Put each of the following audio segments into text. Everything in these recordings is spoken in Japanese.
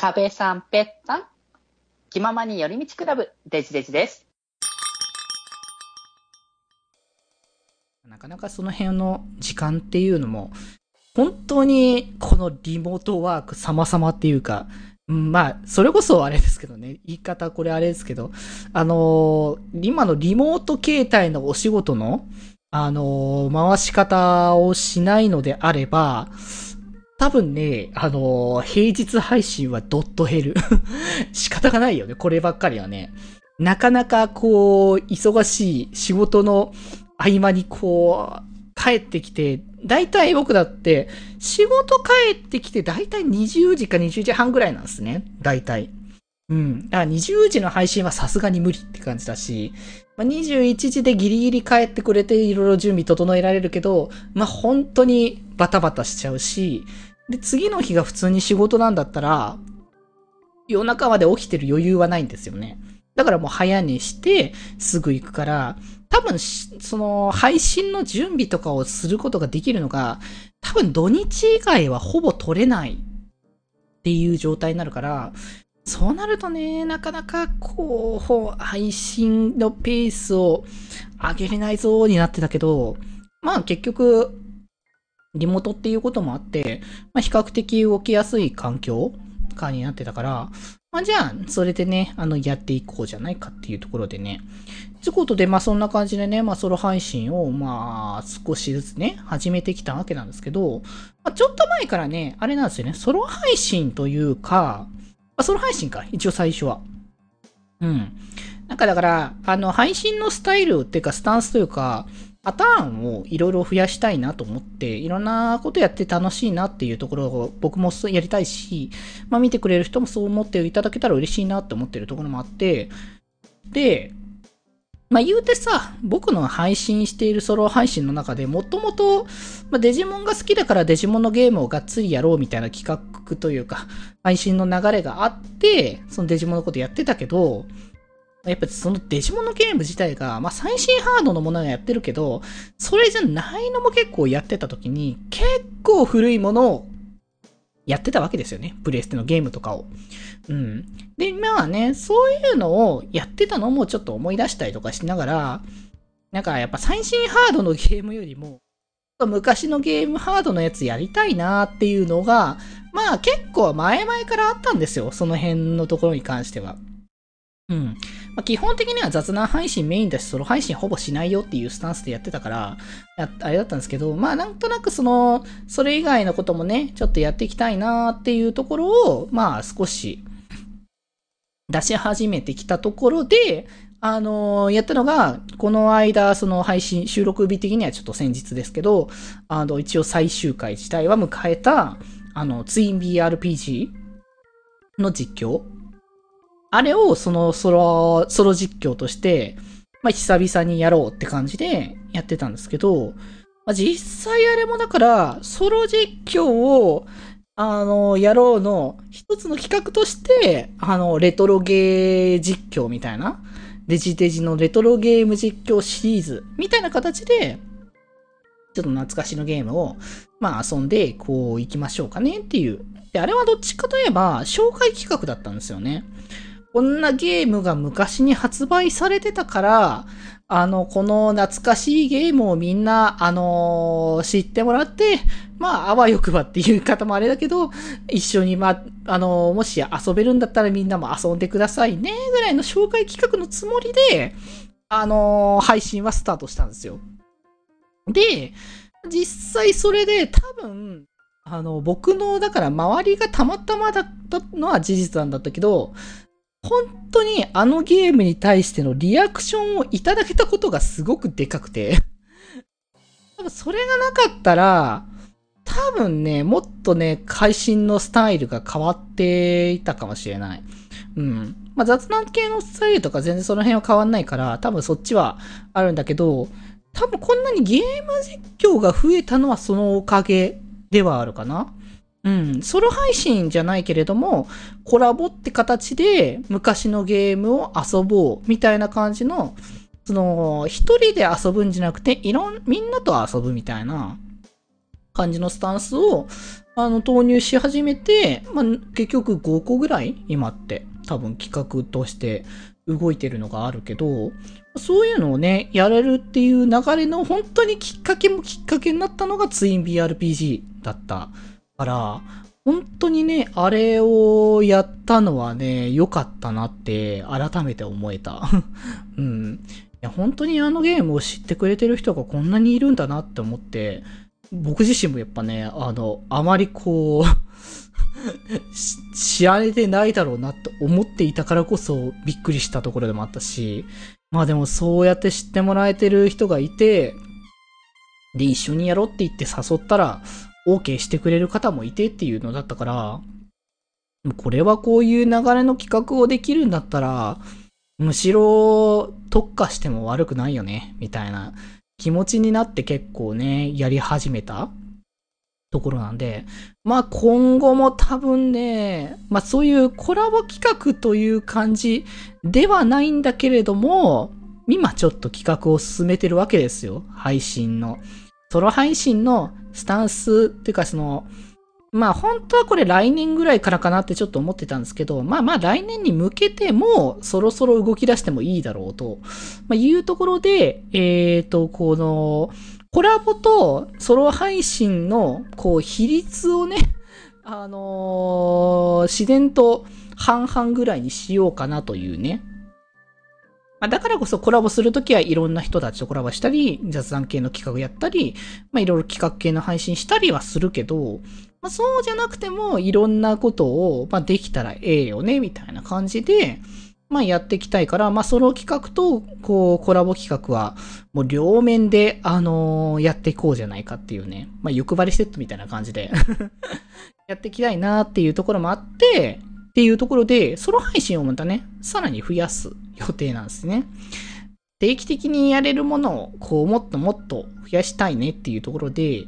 壁さんぺったん。気ままに寄り道クラブ、デジデジです。なかなかその辺の時間っていうのも、本当にこのリモートワーク様々っていうか、まあ、それこそあれですけどね、言い方これあれですけど、あのー今のリモート形態のお仕事の、あのー回し方をしないのであれば、多分ね、あのー平日配信はドット減る。仕方がないよね、こればっかりはね。なかなかこう、忙しい仕事の合間にこう、帰ってきて、だいたい僕だって、仕事帰ってきてだいたい20時か20時半ぐらいなんですね。だいたい。うん。だから20時の配信はさすがに無理って感じだし、まあ、21時でギリギリ帰ってくれていろいろ準備整えられるけど、まあ、本当にバタバタしちゃうし、で、次の日が普通に仕事なんだったら、夜中まで起きてる余裕はないんですよね。だからもう早寝して、すぐ行くから、多分、その、配信の準備とかをすることができるのが、多分土日以外はほぼ取れないっていう状態になるから、そうなるとね、なかなかこう、配信のペースを上げれないぞになってたけど、まあ結局、リモートっていうこともあって、まあ比較的動きやすい環境下になってたから、まあじゃあ、それでね、あの、やっていこうじゃないかっていうところでね。ということで、まあそんな感じでね、まあソロ配信を、まあ少しずつね、始めてきたわけなんですけど、まあ、ちょっと前からね、あれなんですよね、ソロ配信というか、まあソロ配信か、一応最初は。うん。なんかだから、あの、配信のスタイルっていうか、スタンスというか、パターンをいろいろ増やしたいなと思って、いろんなことやって楽しいなっていうところを僕もやりたいし、まあ見てくれる人もそう思っていただけたら嬉しいなって思ってるところもあって、で、まあ言うてさ、僕の配信しているソロ配信の中でもともと、まあデジモンが好きだからデジモンのゲームをがっつりやろうみたいな企画というか、配信の流れがあって、そのデジモンのことやってたけど、やっぱそのデジモンのゲーム自体が、まあ最新ハードのものはやってるけど、それじゃないのも結構やってた時に、結構古いものをやってたわけですよね。プレイステのゲームとかを。うん。で、まあね、そういうのをやってたのもちょっと思い出したりとかしながら、なんかやっぱ最新ハードのゲームよりも、昔のゲームハードのやつやりたいなっていうのが、まあ結構前々からあったんですよ。その辺のところに関しては。うん。まあ、基本的には雑談配信メインだし、ソロ配信ほぼしないよっていうスタンスでやってたから、あれだったんですけど、まあなんとなくその、それ以外のこともね、ちょっとやっていきたいなっていうところを、まあ少し出し始めてきたところで、あのやったのが、この間、その配信、収録日的にはちょっと先日ですけど、あの、一応最終回自体は迎えた、あの、ツイン BRPG の実況あれをそのソロ、ソロ実況として、まあ、久々にやろうって感じでやってたんですけど、まあ、実際あれもだから、ソロ実況を、あの、やろうの一つの企画として、あの、レトロゲー実況みたいな、デジデジのレトロゲーム実況シリーズみたいな形で、ちょっと懐かしのゲームを、まあ遊んで、こう行きましょうかねっていう。で、あれはどっちかといえば、紹介企画だったんですよね。こんなゲームが昔に発売されてたから、あの、この懐かしいゲームをみんな、あのー知ってもらって、まあ、あわよくばっていう方もあれだけど、一緒に、まあ、あのーもし遊べるんだったらみんなも遊んでくださいね、ぐらいの紹介企画のつもりで、あのー配信はスタートしたんですよ。で、実際それで多分、あの、僕の、だから周りがたまたまだったのは事実なんだったけど、本当にあのゲームに対してのリアクションをいただけたことがすごくでかくて。多分それがなかったら、多分ね、もっとね、配信のスタイルが変わっていたかもしれない。うん。まあ、雑談系のスタイルとか全然その辺は変わんないから、多分そっちはあるんだけど、多分こんなにゲーム実況が増えたのはそのおかげではあるかな。うん。ソロ配信じゃないけれども、コラボって形で昔のゲームを遊ぼうみたいな感じの、その、一人で遊ぶんじゃなくて、いろん、みんなと遊ぶみたいな感じのスタンスを、あの、投入し始めて、まあ、結局5個ぐらい今って多分企画として動いてるのがあるけど、そういうのをね、やれるっていう流れの本当にきっかけもきっかけになったのがツイン BRPG だったから、本当にね、あれをやったのはね、良かったなって改めて思えた。うん。いや、本当にあのゲームを知ってくれてる人がこんなにいるんだなって思って、僕自身もやっぱね、あの、あまりこう 知られてないだろうなって思っていたからこそびっくりしたところでもあったし、まあでもそうやって知ってもらえてる人がいて、で、一緒にやろうって言って誘ったら、OK してくれる方もいてっていうのだったから、これはこういう流れの企画をできるんだったら、むしろ特化しても悪くないよね、みたいな気持ちになって結構ね、やり始めたところなんで、まあ今後も多分ね、まあそういうコラボ企画という感じではないんだけれども、今ちょっと企画を進めてるわけですよ。配信の。ソロ配信のスタンスっていうかその、まあ本当はこれ来年ぐらいからかなってちょっと思ってたんですけど、まあまあ来年に向けてもそろそろ動き出してもいいだろうと、まあ、いうところで、えっ、ー、と、この、コラボとソロ配信の、こう、比率をね、あのー、自然と半々ぐらいにしようかなというね。まあ、だからこそコラボするときはいろんな人たちとコラボしたり、雑談系の企画やったり、まあ、いろいろ企画系の配信したりはするけど、まあ、そうじゃなくてもいろんなことを、まあ、できたらええよね、みたいな感じで、まあ、やっていきたいから、まあ、ソロ企画と、こう、コラボ企画は、もう両面で、あのー、やっていこうじゃないかっていうね。まあ、欲張りセットみたいな感じで やっていきたいなっていうところもあって、っていうところで、ソロ配信をまたね、さらに増やす予定なんですね。定期的にやれるものを、こう、もっともっと増やしたいねっていうところで、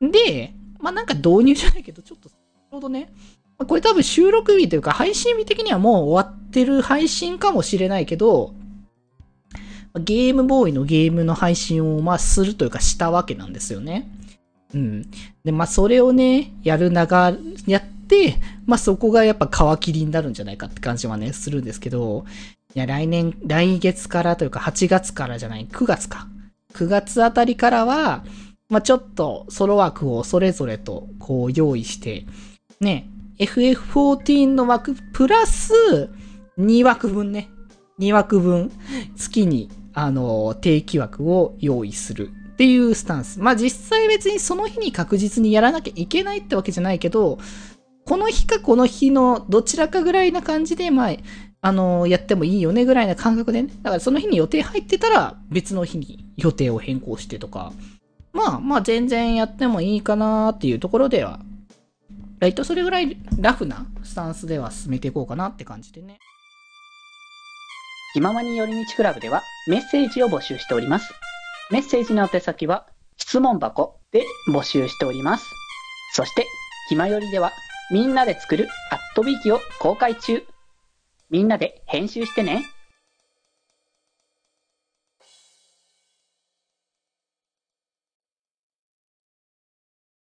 で、まあ、なんか導入じゃないけど、ちょっと、ちょうどね、これ多分収録日というか配信日的にはもう終わってる配信かもしれないけど、ゲームボーイのゲームの配信をまするというかしたわけなんですよね。うん。で、まあそれをね、やる長、やって、まあそこがやっぱ皮切りになるんじゃないかって感じはね、するんですけど、いや来年、来月からというか8月からじゃない、9月か。9月あたりからは、まあちょっとソロ枠をそれぞれとこう用意して、ね、FF14 の枠プラス2枠分ね。2枠分月にあの定期枠を用意するっていうスタンス。まあ実際別にその日に確実にやらなきゃいけないってわけじゃないけど、この日かこの日のどちらかぐらいな感じで、まあ、あの、やってもいいよねぐらいな感覚でね。だからその日に予定入ってたら別の日に予定を変更してとか、まあまあ全然やってもいいかなっていうところではライトそれぐらいラフなスタンスでは進めていこうかなって感じでね。気ままに寄り道クラブではメッセージを募集しております。メッセージの宛先は質問箱で募集しております。そして、気まよりではみんなで作るアットビーキを公開中。みんなで編集してね。